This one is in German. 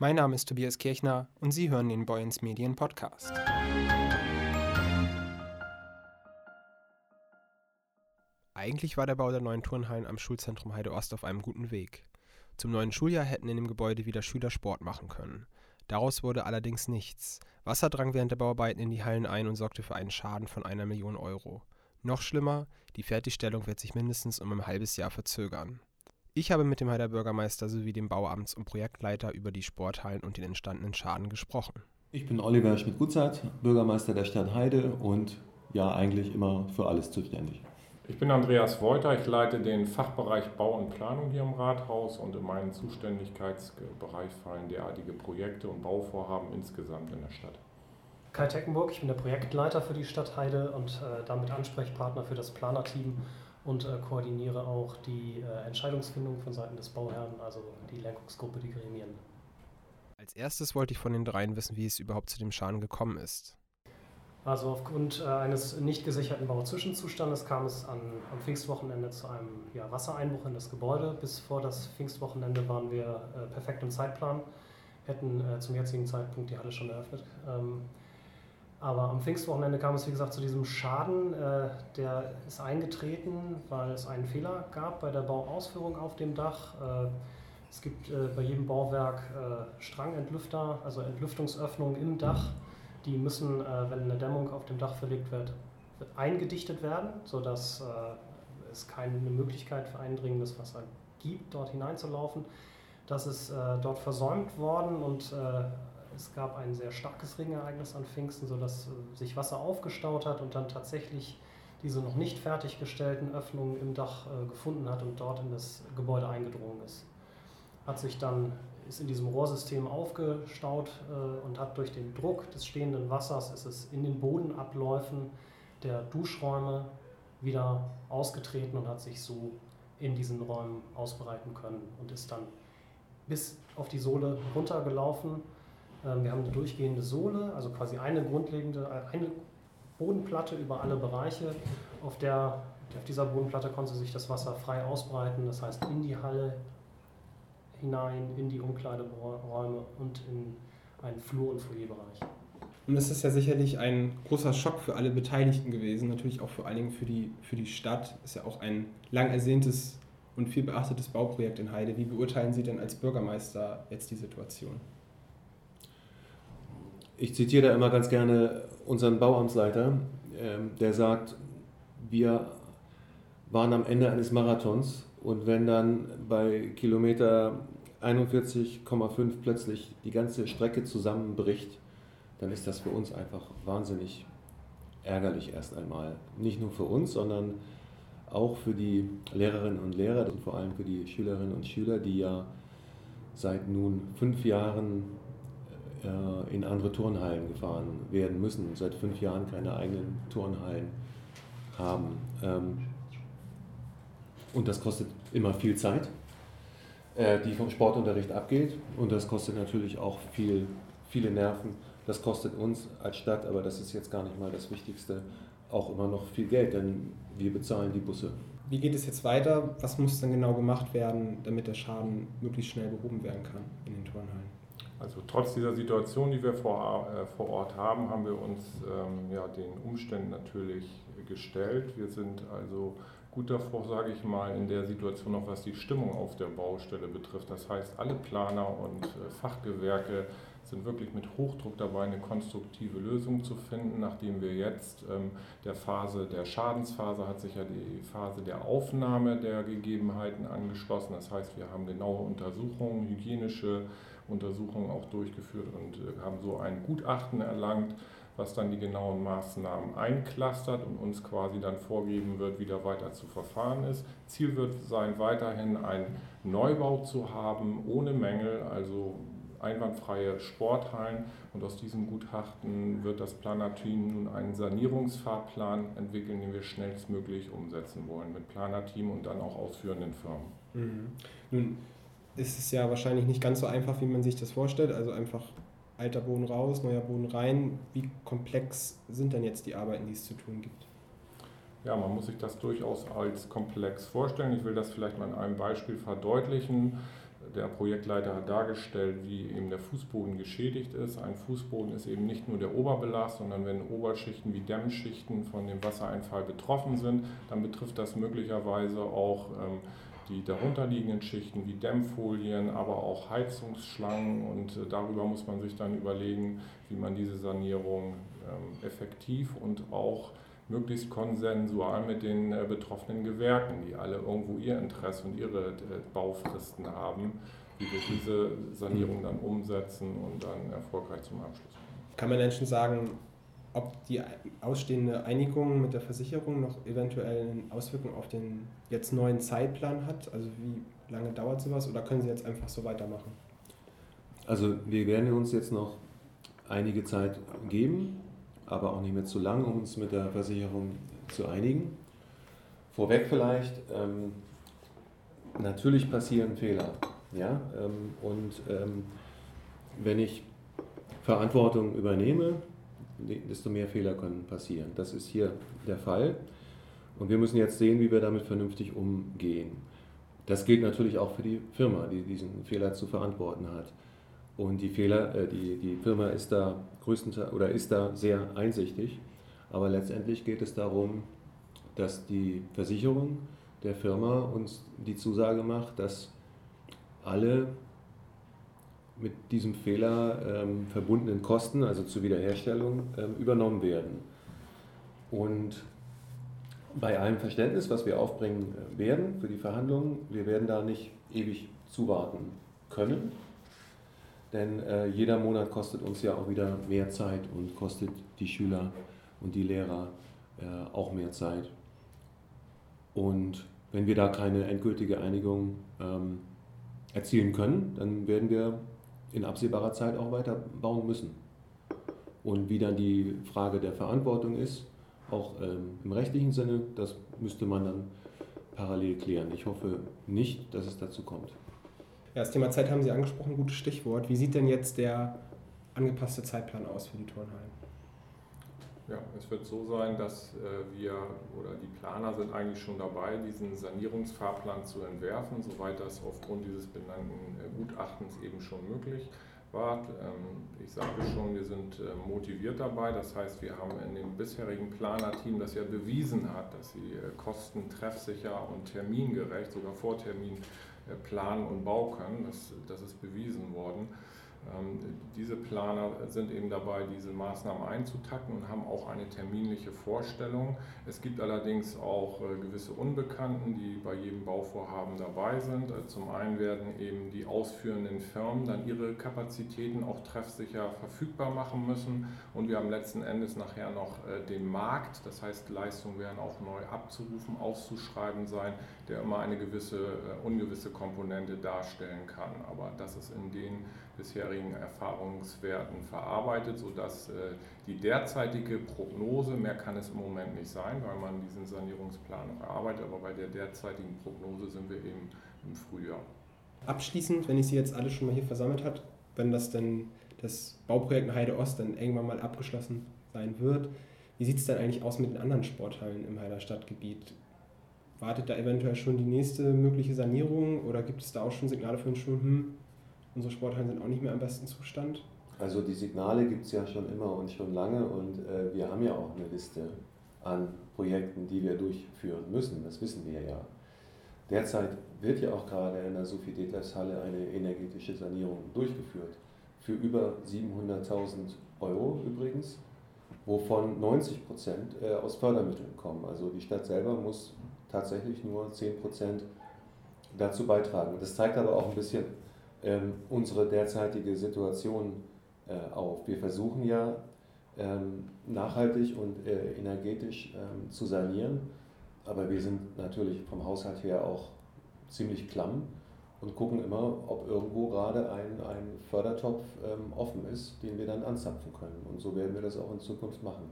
Mein Name ist Tobias Kirchner und Sie hören den Boyens Medien Podcast. Eigentlich war der Bau der neuen Turnhallen am Schulzentrum Heide Ost auf einem guten Weg. Zum neuen Schuljahr hätten in dem Gebäude wieder Schüler Sport machen können. Daraus wurde allerdings nichts. Wasser drang während der Bauarbeiten in die Hallen ein und sorgte für einen Schaden von einer Million Euro. Noch schlimmer, die Fertigstellung wird sich mindestens um ein halbes Jahr verzögern. Ich habe mit dem Heider Bürgermeister sowie dem Bauamts- und Projektleiter über die Sporthallen und den entstandenen Schaden gesprochen. Ich bin Oliver Schmidt-Gutzeit, Bürgermeister der Stadt Heide und ja eigentlich immer für alles zuständig. Ich bin Andreas Wolter, ich leite den Fachbereich Bau und Planung hier im Rathaus und in meinen Zuständigkeitsbereich fallen derartige Projekte und Bauvorhaben insgesamt in der Stadt. Kai Teckenburg, ich bin der Projektleiter für die Stadt Heide und äh, damit Ansprechpartner für das Planerteam und äh, koordiniere auch die äh, Entscheidungsfindung von Seiten des Bauherrn, also die Lenkungsgruppe, die Gremien. Als erstes wollte ich von den dreien wissen, wie es überhaupt zu dem Schaden gekommen ist. Also aufgrund äh, eines nicht gesicherten Bauzwischenzustandes kam es an, am Pfingstwochenende zu einem ja, Wassereinbruch in das Gebäude. Bis vor das Pfingstwochenende waren wir äh, perfekt im Zeitplan, hätten äh, zum jetzigen Zeitpunkt die Halle schon eröffnet. Ähm, aber am Pfingstwochenende kam es, wie gesagt, zu diesem Schaden. Äh, der ist eingetreten, weil es einen Fehler gab bei der Bauausführung auf dem Dach. Äh, es gibt äh, bei jedem Bauwerk äh, Strangentlüfter, also Entlüftungsöffnungen im Dach die müssen, äh, wenn eine Dämmung auf dem Dach verlegt wird, eingedichtet werden, sodass äh, es keine Möglichkeit für eindringendes Wasser gibt, dort hineinzulaufen. Das ist äh, dort versäumt worden und es gab ein sehr starkes Regenereignis an Pfingsten, sodass äh, sich Wasser aufgestaut hat und dann tatsächlich diese noch nicht fertiggestellten Öffnungen im Dach äh, gefunden hat und dort in das Gebäude eingedrungen ist. Hat sich dann ist in diesem Rohrsystem aufgestaut äh, und hat durch den Druck des stehenden Wassers ist es in den Bodenabläufen der Duschräume wieder ausgetreten und hat sich so in diesen Räumen ausbreiten können und ist dann bis auf die Sohle runtergelaufen. Ähm, wir haben eine durchgehende Sohle, also quasi eine grundlegende, äh, eine Bodenplatte über alle Bereiche. Auf, der, auf dieser Bodenplatte konnte sich das Wasser frei ausbreiten, das heißt in die Halle, hinein in die Umkleideräume und in einen Flur- und Foyerbereich. Und es ist ja sicherlich ein großer Schock für alle Beteiligten gewesen, natürlich auch vor allen Dingen für die, für die Stadt. Ist ja auch ein lang ersehntes und viel beachtetes Bauprojekt in Heide. Wie beurteilen Sie denn als Bürgermeister jetzt die Situation? Ich zitiere da immer ganz gerne unseren Bauamtsleiter, ähm, der sagt, wir waren am Ende eines Marathons und wenn dann bei Kilometer 41,5 plötzlich die ganze Strecke zusammenbricht, dann ist das für uns einfach wahnsinnig ärgerlich erst einmal. Nicht nur für uns, sondern auch für die Lehrerinnen und Lehrer und vor allem für die Schülerinnen und Schüler, die ja seit nun fünf Jahren äh, in andere Turnhallen gefahren werden müssen, seit fünf Jahren keine eigenen Turnhallen haben. Ähm, und das kostet immer viel Zeit, äh, die vom Sportunterricht abgeht. Und das kostet natürlich auch viel, viele Nerven. Das kostet uns als Stadt, aber das ist jetzt gar nicht mal das Wichtigste, auch immer noch viel Geld, denn wir bezahlen die Busse. Wie geht es jetzt weiter? Was muss dann genau gemacht werden, damit der Schaden möglichst schnell behoben werden kann in den Turnhallen? Also trotz dieser Situation, die wir vor, äh, vor Ort haben, haben wir uns ähm, ja, den Umständen natürlich gestellt. Wir sind also gut davor, sage ich mal, in der Situation auch was die Stimmung auf der Baustelle betrifft. Das heißt, alle Planer und äh, Fachgewerke sind wirklich mit Hochdruck dabei, eine konstruktive Lösung zu finden, nachdem wir jetzt ähm, der Phase der Schadensphase hat sich ja die Phase der Aufnahme der Gegebenheiten angeschlossen. Das heißt, wir haben genaue Untersuchungen, hygienische Untersuchungen auch durchgeführt und äh, haben so ein Gutachten erlangt was dann die genauen Maßnahmen einklustert und uns quasi dann vorgeben wird, wie da weiter zu verfahren ist. Ziel wird sein, weiterhin einen Neubau zu haben, ohne Mängel, also einwandfreie Sporthallen. Und aus diesem Gutachten wird das Planerteam nun einen Sanierungsfahrplan entwickeln, den wir schnellstmöglich umsetzen wollen mit Planerteam und dann auch ausführenden Firmen. Mhm. Nun ist es ja wahrscheinlich nicht ganz so einfach, wie man sich das vorstellt. Also einfach alter Boden raus, neuer Boden rein. Wie komplex sind denn jetzt die Arbeiten, die es zu tun gibt? Ja, man muss sich das durchaus als komplex vorstellen. Ich will das vielleicht mal an einem Beispiel verdeutlichen. der Projektleiter hat dargestellt, wie eben der Fußboden geschädigt ist. Ein Fußboden ist eben nicht nur der Oberbelast, sondern wenn Oberschichten wie Dämmschichten von dem Wassereinfall betroffen sind, dann betrifft das möglicherweise auch ähm, die darunterliegenden Schichten wie Dämmfolien, aber auch Heizungsschlangen und äh, darüber muss man sich dann überlegen, wie man diese Sanierung ähm, effektiv und auch möglichst konsensual mit den äh, betroffenen Gewerken, die alle irgendwo ihr Interesse und ihre äh, Baufristen haben, wie wir diese Sanierung dann umsetzen und dann erfolgreich zum Abschluss bringen. Kann man denn schon sagen, ob die ausstehende Einigung mit der Versicherung noch eventuell eine Auswirkung auf den jetzt neuen Zeitplan hat? Also wie lange dauert sowas oder können Sie jetzt einfach so weitermachen? Also wir werden uns jetzt noch einige Zeit geben aber auch nicht mehr zu lang, um uns mit der Versicherung zu einigen. Vorweg vielleicht, ähm, natürlich passieren Fehler. Ja? Ähm, und ähm, wenn ich Verantwortung übernehme, desto mehr Fehler können passieren. Das ist hier der Fall. Und wir müssen jetzt sehen, wie wir damit vernünftig umgehen. Das gilt natürlich auch für die Firma, die diesen Fehler zu verantworten hat. Und die Fehler, äh, die, die Firma ist da oder ist da sehr einsichtig. Aber letztendlich geht es darum, dass die Versicherung der Firma uns die Zusage macht, dass alle mit diesem Fehler ähm, verbundenen Kosten, also zur Wiederherstellung, ähm, übernommen werden. Und bei allem Verständnis, was wir aufbringen äh, werden für die Verhandlungen, wir werden da nicht ewig zuwarten können, denn äh, jeder Monat kostet uns ja auch wieder mehr Zeit und kostet die Schüler und die Lehrer äh, auch mehr Zeit. Und wenn wir da keine endgültige Einigung ähm, erzielen können, dann werden wir in absehbarer Zeit auch weiter bauen müssen. Und wie dann die Frage der Verantwortung ist, auch ähm, im rechtlichen Sinne, das müsste man dann parallel klären. Ich hoffe nicht, dass es dazu kommt. Ja, das Thema Zeit haben Sie angesprochen, gutes Stichwort. Wie sieht denn jetzt der angepasste Zeitplan aus für die Turnhallen? Ja, es wird so sein, dass äh, wir oder die Planer sind eigentlich schon dabei, diesen Sanierungsfahrplan zu entwerfen, soweit das aufgrund dieses benannten äh, Gutachtens eben schon möglich war. Ähm, ich sage schon, wir sind äh, motiviert dabei. Das heißt, wir haben in dem bisherigen Planerteam, das ja bewiesen hat, dass sie äh, kostentreffsicher und termingerecht, sogar vor Termin planen und bauen können. Das, das ist bewiesen worden. Ähm, diese Planer sind eben dabei, diese Maßnahmen einzutakten und haben auch eine terminliche Vorstellung. Es gibt allerdings auch äh, gewisse Unbekannten, die bei jedem Bauvorhaben dabei sind. Äh, zum einen werden eben die ausführenden Firmen dann ihre Kapazitäten auch treffsicher verfügbar machen müssen und wir haben letzten Endes nachher noch äh, den Markt, das heißt Leistungen werden auch neu abzurufen, auszuschreiben sein, der immer eine gewisse ungewisse Komponente darstellen kann. Aber das ist in den bisherigen Erfahrungswerten verarbeitet, sodass äh, die derzeitige Prognose, mehr kann es im Moment nicht sein, weil man diesen Sanierungsplan noch erarbeitet, aber bei der derzeitigen Prognose sind wir eben im Frühjahr. Abschließend, wenn ich Sie jetzt alle schon mal hier versammelt habe, wenn das dann das Bauprojekt in Heide Ost dann irgendwann mal abgeschlossen sein wird, wie sieht es denn eigentlich aus mit den anderen Sporthallen im Heider Stadtgebiet? Wartet da eventuell schon die nächste mögliche Sanierung oder gibt es da auch schon Signale von schon, hm, unsere Sporthallen sind auch nicht mehr im besten Zustand. Also die Signale gibt es ja schon immer und schon lange und äh, wir haben ja auch eine Liste an Projekten, die wir durchführen müssen, das wissen wir ja. Derzeit wird ja auch gerade in der Sophie Detlefs Halle eine energetische Sanierung durchgeführt. Für über 700.000 Euro übrigens, wovon 90 Prozent äh, aus Fördermitteln kommen. Also die Stadt selber muss tatsächlich nur 10 Prozent dazu beitragen. Das zeigt aber auch ein bisschen, ähm, unsere derzeitige Situation äh, auf. Wir versuchen ja ähm, nachhaltig und äh, energetisch ähm, zu sanieren, aber wir sind natürlich vom Haushalt her auch ziemlich klamm und gucken immer, ob irgendwo gerade ein, ein Fördertopf ähm, offen ist, den wir dann anzapfen können. Und so werden wir das auch in Zukunft machen.